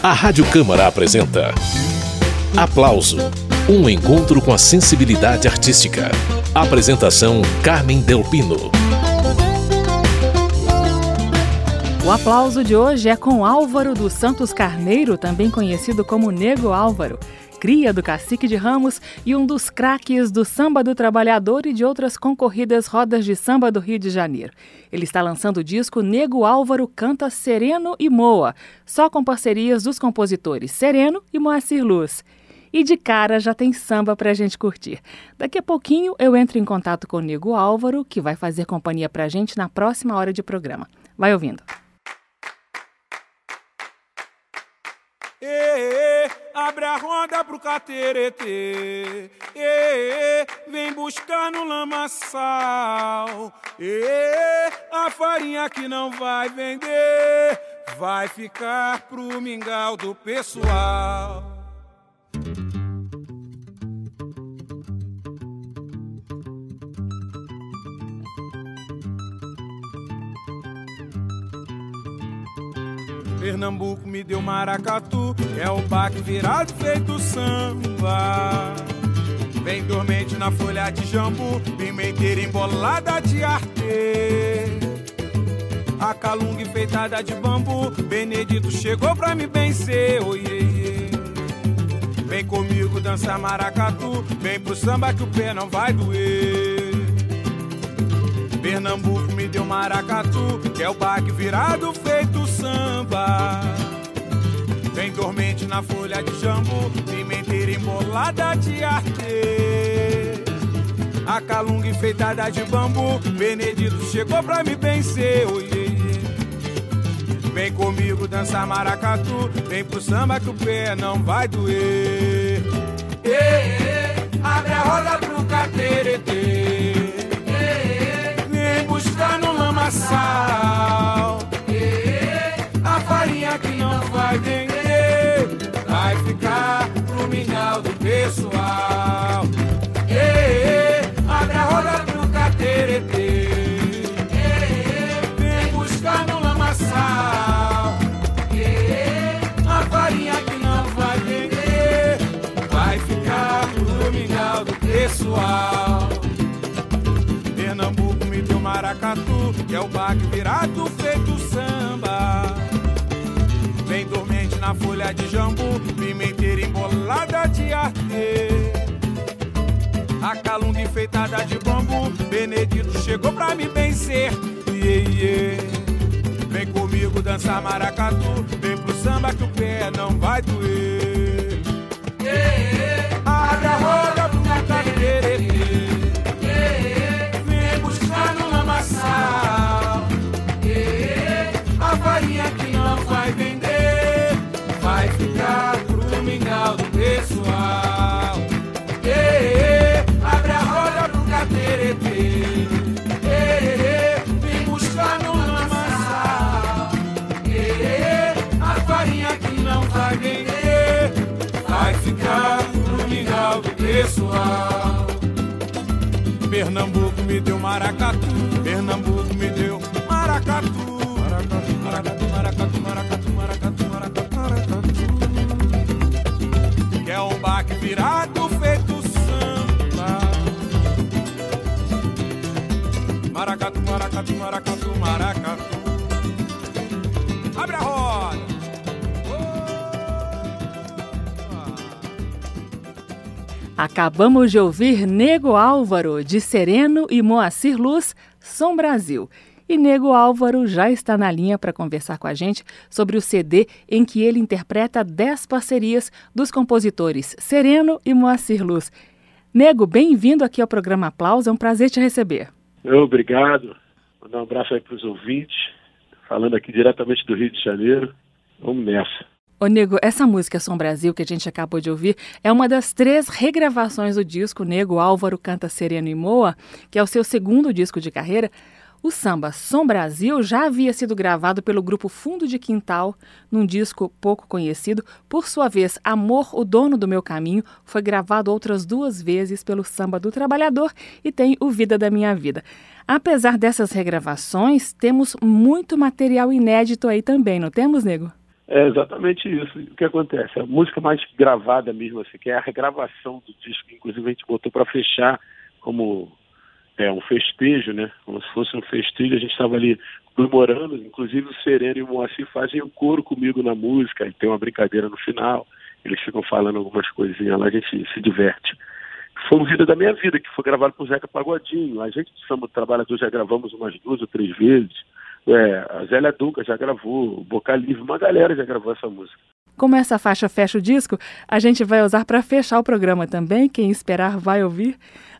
A Rádio Câmara apresenta Aplauso um encontro com a sensibilidade artística. Apresentação Carmen Delpino. O aplauso de hoje é com Álvaro dos Santos Carneiro, também conhecido como Nego Álvaro cria do Cacique de Ramos e um dos craques do Samba do Trabalhador e de outras concorridas rodas de samba do Rio de Janeiro. Ele está lançando o disco Nego Álvaro Canta Sereno e Moa, só com parcerias dos compositores Sereno e Moacir Luz. E de cara já tem samba pra gente curtir. Daqui a pouquinho eu entro em contato com o Nego Álvaro, que vai fazer companhia pra gente na próxima hora de programa. Vai ouvindo. Ê, abre a roda pro cateretê. Ê, vem buscar no lamaçal. Ê, a farinha que não vai vender vai ficar pro mingau do pessoal. Pernambuco me deu maracatu, é o baque virado feito samba. Vem dormente na folha de jambu, pimenteira embolada de arte. A calunga enfeitada de bambu, Benedito chegou pra me vencer, oh, yeah, yeah. Vem comigo dançar maracatu, vem pro samba que o pé não vai doer. Pernambuco me deu maracatu, é o baque virado feito Vem dormente na folha de jambu, pimenteira embolada de arte. A calunga enfeitada de bambu, Benedito chegou pra me vencer, oh, yeah. Vem comigo dançar maracatu, vem pro samba que o pé não vai doer. Ei, ei, abre a roda pro cateretê buscar no lamaçal. Vai vender vai ficar pro mingau do pessoal. Abre a roda pro cateretê. Vem buscar no lamaçal. A farinha que não vai vender vai ficar pro mingau do pessoal maracatu, que é o baque virado na folha de jambu, pimenteira embolada de arte. A calunga enfeitada de bambu, Benedito chegou pra me vencer. Yeah, yeah. Vem comigo dançar maracatu, vem pro samba que o pé não vai doer. Pernambuco me deu maracatu, Pernambuco me deu maracatu. Maracatu, maracatu, maracatu, maracatu, maracatu, maracatu. Que é um baque virado feito samba. Maracatu, maracatu, maracatu, maracatu. Acabamos de ouvir Nego Álvaro, de Sereno e Moacir Luz, Som Brasil. E Nego Álvaro já está na linha para conversar com a gente sobre o CD em que ele interpreta 10 parcerias dos compositores Sereno e Moacir Luz. Nego, bem-vindo aqui ao programa Aplauso, é um prazer te receber. Obrigado. Mandar um abraço aí para os ouvintes, falando aqui diretamente do Rio de Janeiro. Vamos nessa. Ô Nego, essa música Som Brasil que a gente acabou de ouvir é uma das três regravações do disco Nego Álvaro Canta Sereno e Moa, que é o seu segundo disco de carreira. O samba Som Brasil já havia sido gravado pelo grupo Fundo de Quintal, num disco pouco conhecido. Por sua vez, Amor, o Dono do Meu Caminho, foi gravado outras duas vezes pelo Samba do Trabalhador e tem o Vida da Minha Vida. Apesar dessas regravações, temos muito material inédito aí também, não temos, Nego? É exatamente isso. O que acontece? A música mais gravada mesmo, assim, que é a regravação do disco, inclusive a gente botou para fechar como é, um festejo, né? Como se fosse um festejo, a gente estava ali comemorando, inclusive o Sereno e o Moacir fazem o coro comigo na música, tem uma brincadeira no final, eles ficam falando algumas coisinhas lá, a gente se diverte. Foi um Vida da Minha Vida, que foi gravado por Zeca Pagodinho. A gente do Samba Trabalhador já gravamos umas duas ou três vezes. É, a Zélia Duca já gravou, o Boca Livre, uma galera já gravou essa música. Como essa faixa fecha o disco, a gente vai usar para fechar o programa também. Quem esperar vai ouvir.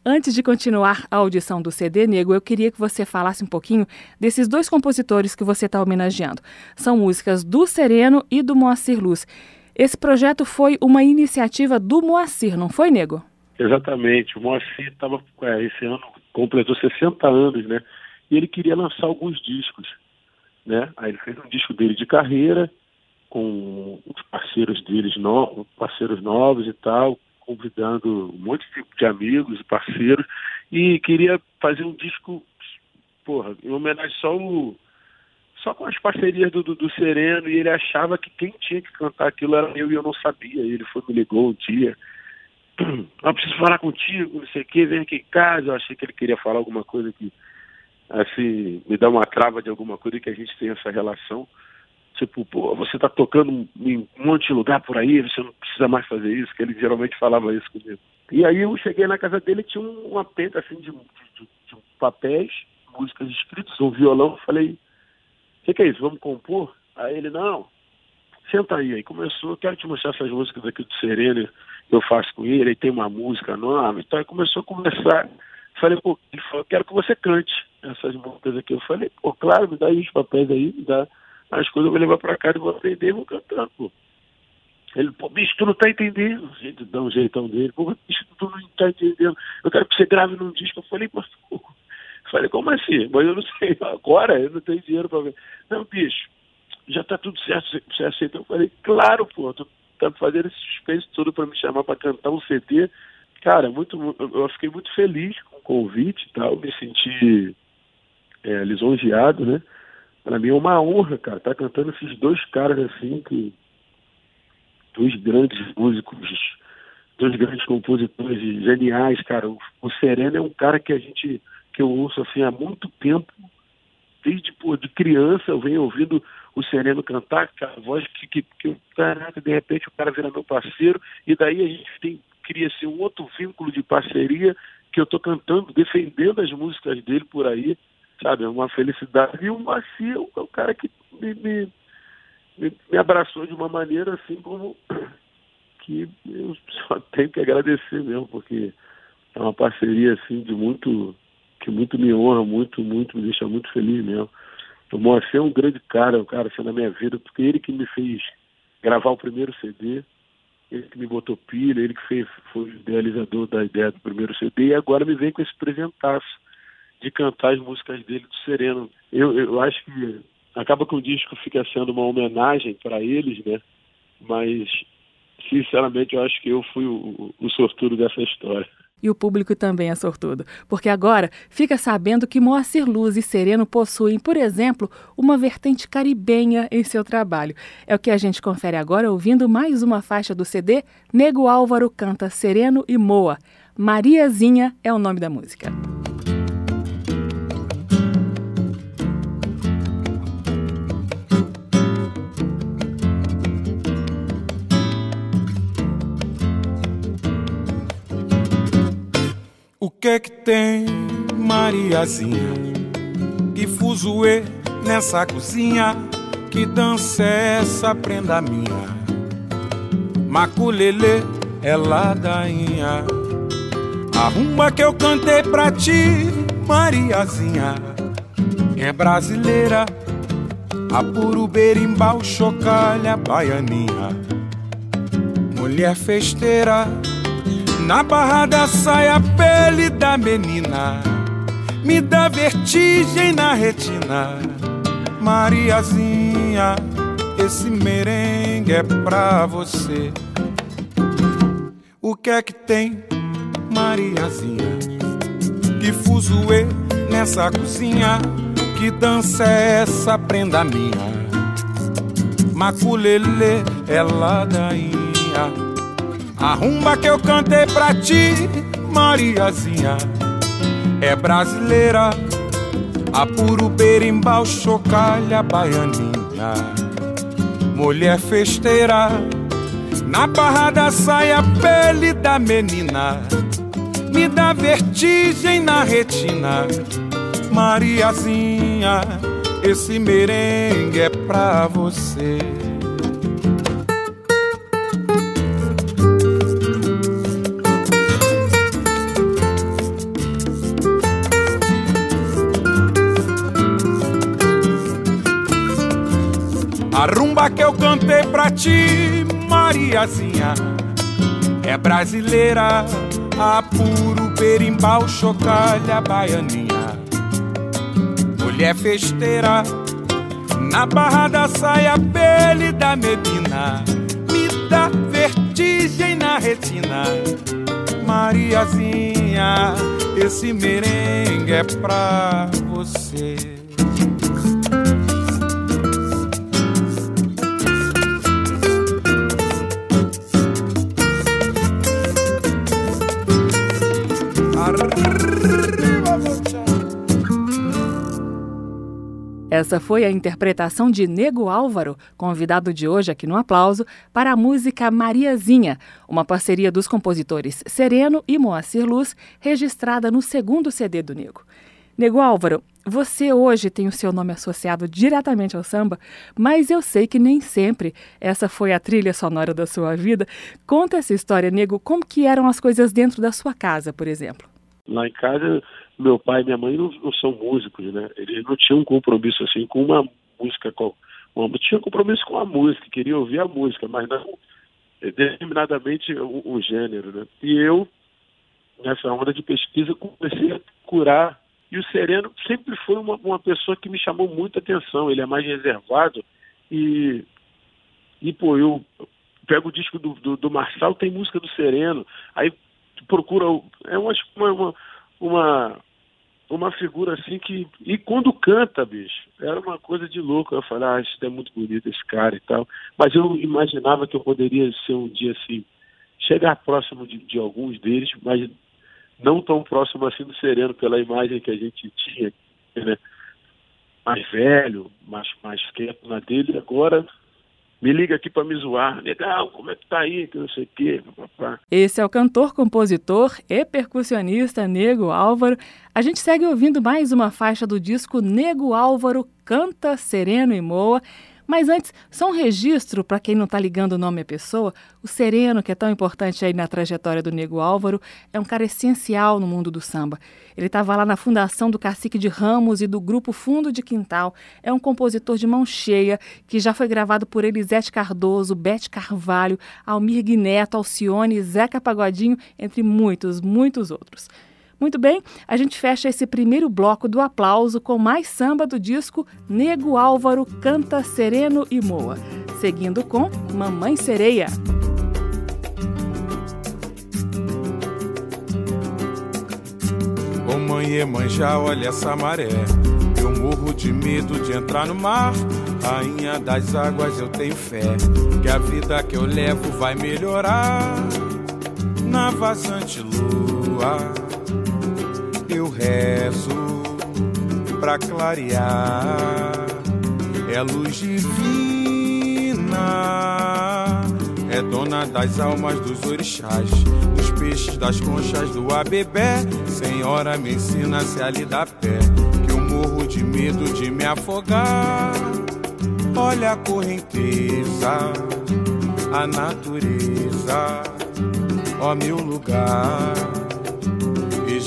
Antes de continuar a audição do CD Nego, eu queria que você falasse um pouquinho desses dois compositores que você está homenageando. São músicas do Sereno e do Moacir Luz. Esse projeto foi uma iniciativa do Moacir, não foi, Nego? Exatamente. O Moacir estava, é, esse ano completou 60 anos, né? E ele queria lançar alguns discos, né? Aí ele fez um disco dele de carreira, com os parceiros deles, no, parceiros novos e tal, convidando um monte de, amigos e parceiros, e queria fazer um disco, porra, em homenagem só o, só com as parcerias do, do, do, Sereno, e ele achava que quem tinha que cantar aquilo era eu e eu não sabia. Ele foi, me ligou um dia, eu preciso falar contigo, não sei o que, vem aqui em casa. Eu achei que ele queria falar alguma coisa que, assim, me dá uma trava de alguma coisa que a gente tem essa relação. Tipo, pô, você está tocando em um monte de lugar por aí, você não precisa mais fazer isso, que ele geralmente falava isso comigo. E aí eu cheguei na casa dele tinha uma penta assim de, de, de papéis, músicas escritas, um violão, falei, o que, que, é isso? Vamos compor? Aí ele, não, senta aí. Aí começou, quero te mostrar essas músicas aqui do Sereno que eu faço com ele, aí tem uma música nova, então aí começou a conversar. Falei, pô, ele falou, quero que você cante essas músicas aqui. Eu falei, pô, claro, me dá aí os papéis aí, me dá as coisas eu vou levar para casa e vou aprender vou cantando, pô. Ele, pô, bicho, tu não tá entendendo. Gente dá um jeitão dele, pô, bicho, tu não tá entendendo. Eu quero que você grave num disco. Eu falei, mas pô. Falei, como assim? Mas eu não sei, agora eu não tenho dinheiro para ver. Não, bicho, já tá tudo certo, você aceita? Eu falei, claro, pô, tu tá fazendo esse suspense todo para me chamar para cantar um CD. Cara, muito, eu fiquei muito feliz com o convite e tal, me senti é, lisonjeado, né? Para mim é uma honra, cara, estar tá cantando esses dois caras assim, que dois grandes músicos, dois grandes compositores geniais, cara. O, o Sereno é um cara que a gente, que eu ouço assim há muito tempo, desde pô, de criança eu venho ouvindo o Sereno cantar, a voz que, que, que, caraca, de repente o cara vira meu parceiro, e daí a gente tem, cria-se assim, um outro vínculo de parceria que eu estou cantando, defendendo as músicas dele por aí sabe? Uma felicidade. E o Macio é o cara que me, me, me, me abraçou de uma maneira assim como que eu só tenho que agradecer mesmo, porque é uma parceria assim de muito que muito me honra, muito, muito, me deixa muito feliz mesmo. O Moacir é um grande cara, um cara assim na minha vida, porque ele que me fez gravar o primeiro CD, ele que me botou pilha, ele que fez, foi o idealizador da ideia do primeiro CD, e agora me vem com esse presentaço de cantar as músicas dele do Sereno. Eu, eu acho que acaba que o disco fica sendo uma homenagem para eles, né? Mas, sinceramente, eu acho que eu fui o, o sortudo dessa história. E o público também é sortudo, porque agora fica sabendo que Moacir Luz e Sereno possuem, por exemplo, uma vertente caribenha em seu trabalho. É o que a gente confere agora ouvindo mais uma faixa do CD Nego Álvaro canta Sereno e Moa. Mariazinha é o nome da música. O que é que tem, Mariazinha? Que fuzuê nessa cozinha? Que dança é essa prenda minha? Maculele é ladainha. Arruma que eu cantei pra ti, Mariazinha. É brasileira, a puro berimbau, chocalha, baianinha. Mulher festeira na barra da saia, pele da menina me dá vertigem na retina. Mariazinha, esse merengue é pra você. O que é que tem, Mariazinha? Que fuzuê nessa cozinha? Que dança é essa, prenda minha? maculele é ladainha. A rumba que eu cantei pra ti, Mariazinha, é brasileira. A puro berimbau, chocalha, baianinha. Mulher festeira, na barra da saia, pele da menina. Me dá vertigem na retina, Mariazinha. Esse merengue é pra você. Que eu cantei pra ti, Mariazinha, é brasileira, a puro berimbau, chocalha, baianinha. Mulher festeira, na barra da saia, pele da Medina, me dá vertigem na retina. Mariazinha, esse merengue é pra você. Essa foi a interpretação de Nego Álvaro, convidado de hoje aqui no Aplauso, para a música Mariazinha, uma parceria dos compositores Sereno e Moacir Luz, registrada no segundo CD do Nego. Nego Álvaro, você hoje tem o seu nome associado diretamente ao samba, mas eu sei que nem sempre essa foi a trilha sonora da sua vida. Conta essa história, Nego, como que eram as coisas dentro da sua casa, por exemplo? Lá em casa meu pai e minha mãe não, não, são músicos, né? Eles não tinham um compromisso assim com uma música, com uma, tinha compromisso com a música, queria ouvir a música, mas não determinadamente um, um gênero, né? E eu, nessa onda de pesquisa, comecei a curar. E o Sereno sempre foi uma, uma pessoa que me chamou muita atenção. Ele é mais reservado e, e pô, eu pego o disco do, do, do Marçal, tem música do Sereno, aí procura, é uma, uma, uma uma figura assim que. E quando canta, bicho, era uma coisa de louco. Eu falei, ah, isso é muito bonito esse cara e tal. Mas eu imaginava que eu poderia ser um dia assim, chegar próximo de, de alguns deles, mas não tão próximo assim do Sereno, pela imagem que a gente tinha, né? Mais velho, mais, mais quieto na dele. Agora me liga aqui para me zoar. Legal, como é que tá aí? Que não sei o quê. Papá. Esse é o cantor, compositor e percussionista Nego Álvaro. A gente segue ouvindo mais uma faixa do disco Nego Álvaro Canta Sereno e Moa. Mas antes, só um registro para quem não está ligando o nome à pessoa. O Sereno, que é tão importante aí na trajetória do Nego Álvaro, é um cara essencial no mundo do samba. Ele estava lá na fundação do Cacique de Ramos e do grupo Fundo de Quintal. É um compositor de mão cheia que já foi gravado por Elisete Cardoso, Bete Carvalho, Almir Guineto, Alcione, Zeca Pagodinho, entre muitos, muitos outros. Muito bem, a gente fecha esse primeiro bloco do aplauso com mais samba do disco Nego Álvaro Canta Sereno e Moa, seguindo com Mamãe Sereia. Ô mãe, mãe, já olha essa maré. Eu morro de medo de entrar no mar. Rainha das águas, eu tenho fé que a vida que eu levo vai melhorar. Na vazante lua rezo pra clarear. É luz divina, é dona das almas dos orixás, dos peixes, das conchas do abebé. Senhora, me ensina se ali dá pé, que eu morro de medo de me afogar. Olha a correnteza, a natureza, ó meu lugar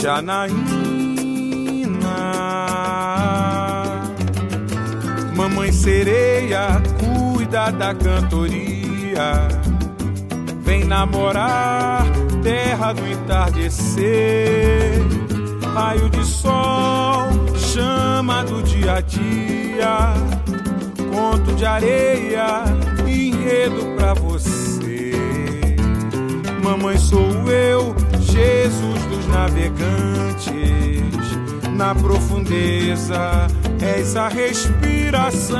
Janaína. Mamãe sereia, cuida da cantoria. Vem namorar, terra do entardecer. Raio de sol, chama do dia a dia. Conto de areia, enredo pra você. Mamãe sou eu, Jesus dos navegantes, na profundeza, és a respiração.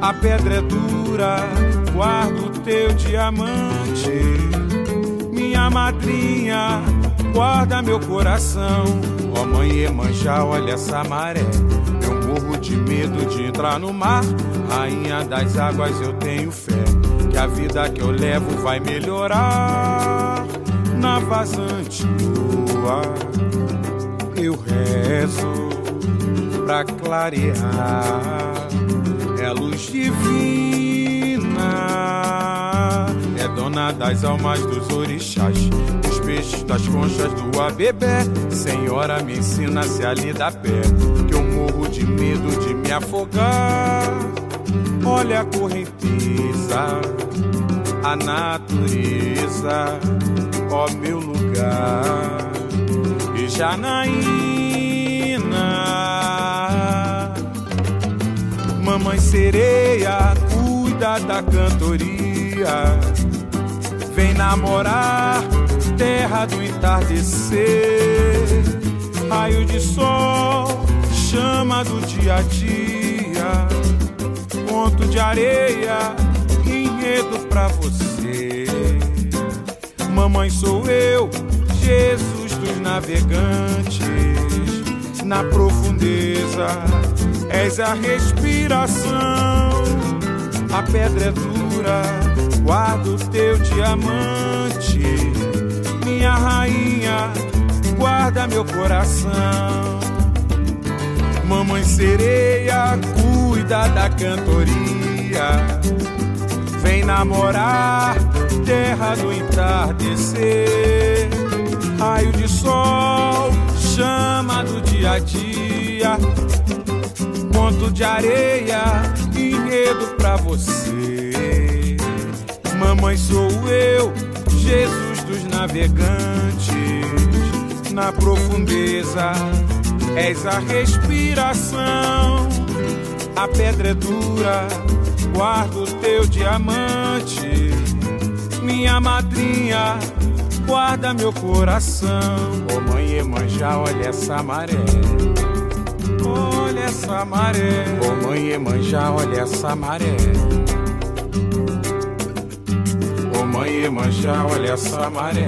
A pedra é dura, guardo teu diamante. Minha madrinha, guarda meu coração. Ó oh, mãe Emanjá, olha essa maré. Eu morro de medo de entrar no mar. Rainha das águas, eu tenho fé. Que a vida que eu levo vai melhorar. Na vazante lua, eu rezo pra clarear. É luz divina, é dona das almas dos orixás, dos peixes, das conchas do abebé. Senhora, me ensina se ali dá pé, que eu morro de medo de me afogar. Olha a correnteza, a natureza, ó meu lugar. E Janaína, mamãe sereia, cuida da cantoria. Vem namorar, terra do entardecer, raio de sol, chama do dia a dia, ponto de areia, enredo pra você. Mamãe sou eu, Jesus dos navegantes, na profundeza és a respiração. A pedra é dura, guardo teu diamante, minha rainha, guarda meu coração. Mamãe sereia, cuida da cantoria. Vem namorar, terra do entardecer. Raio de sol, chama do dia a dia. Ponto de areia, enredo pra você. Mamãe sou eu, Jesus dos navegantes. Na profundeza, és a respiração. A pedra é dura, guardo teu diamante. Minha madrinha, guarda meu coração. Ô oh, mãe Emanjá, olha essa maré. Olha essa maré. Ô oh, mãe Emanjá, olha essa maré. Ô oh, mãe Emanjá, olha essa maré.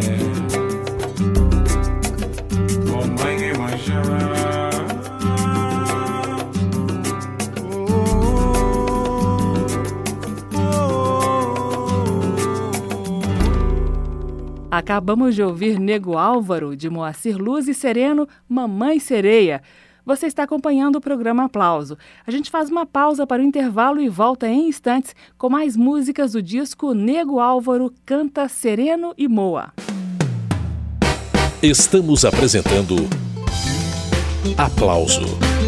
Acabamos de ouvir Nego Álvaro, de Moacir Luz e Sereno, Mamãe Sereia. Você está acompanhando o programa Aplauso. A gente faz uma pausa para o intervalo e volta em instantes com mais músicas do disco Nego Álvaro Canta Sereno e Moa. Estamos apresentando Aplauso